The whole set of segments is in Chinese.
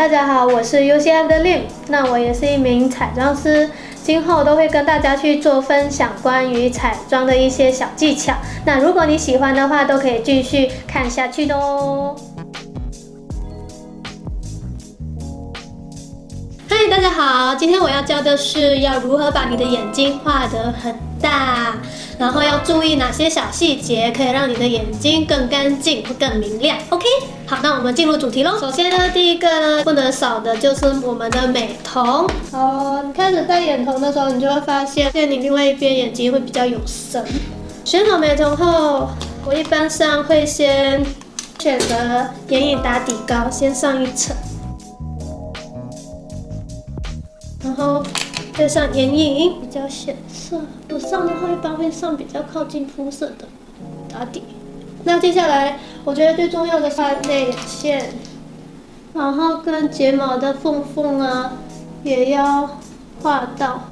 大家好，我是 UCF 的 Lim，那我也是一名彩妆师，今后都会跟大家去做分享关于彩妆的一些小技巧。那如果你喜欢的话，都可以继续看下去的哦。大家好，今天我要教的是要如何把你的眼睛画得很大。然后要注意哪些小细节，可以让你的眼睛更干净、更明亮？OK，好，那我们进入主题喽。首先呢，第一个呢，不能少的就是我们的美瞳。哦，你开始戴眼瞳的时候，你就会发现，现你另外一边眼睛会比较有神。选好美瞳后，我一般上会先选择眼影打底膏，先上一层，后。再上眼影比较显色，我上的话一般会上比较靠近肤色的打底。那接下来我觉得最重要的是内眼线，然后跟睫毛的缝缝啊也要画到。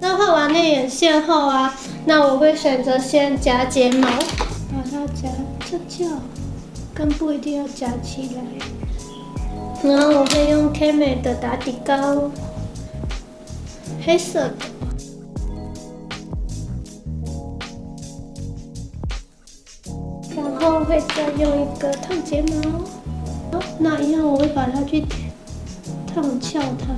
那画完内眼线后啊，那我会选择先夹睫毛，把它夹这叫。根部一定要夹起来，然后我会用 K 美的打底膏，黑色的，然后会再用一个烫睫毛，那一样我会把它去烫翘它。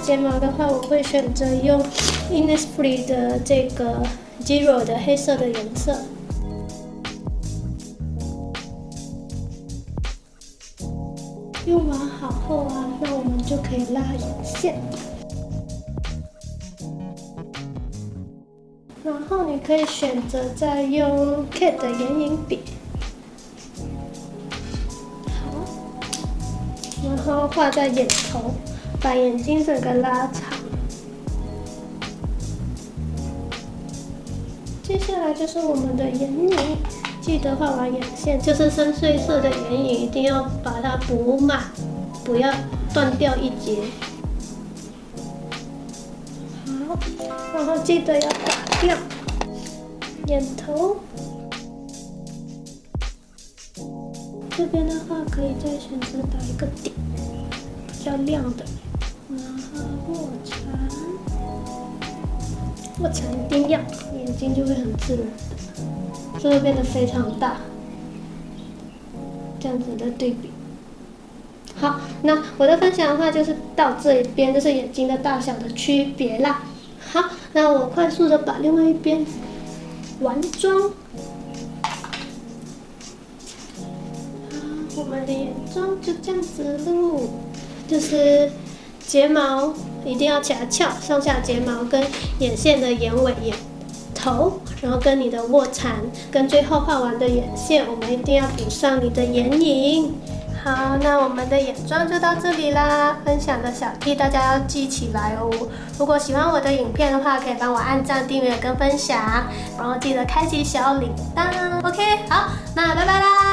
睫毛的话，我会选择用。Innisfree 的这个 Zero 的黑色的颜色，用完好后啊，那我们就可以拉眼线。然后你可以选择再用 Kate 的眼影笔，好，然后画在眼头，把眼睛整个拉长。接下来就是我们的眼影，记得画完眼线就是深邃色的眼影，一定要把它补满，不要断掉一截。好，然后记得要打掉眼头。这边的话可以再选择打一个点，比较亮的，然后卧蚕。卧蚕一定要，眼睛就会很自然，就会变得非常大，这样子的对比。好，那我的分享的话就是到这一边，就是眼睛的大小的区别啦。好，那我快速的把另外一边完妆。好，我们的眼妆就这样子喽，就是。睫毛一定要夹翘，上下睫毛跟眼线的眼尾、眼头，然后跟你的卧蚕，跟最后画完的眼线，我们一定要补上你的眼影。好，那我们的眼妆就到这里啦。分享的小 T 大家要记起来哦。如果喜欢我的影片的话，可以帮我按赞、订阅跟分享，然后记得开启小铃铛。OK，好，那拜拜啦。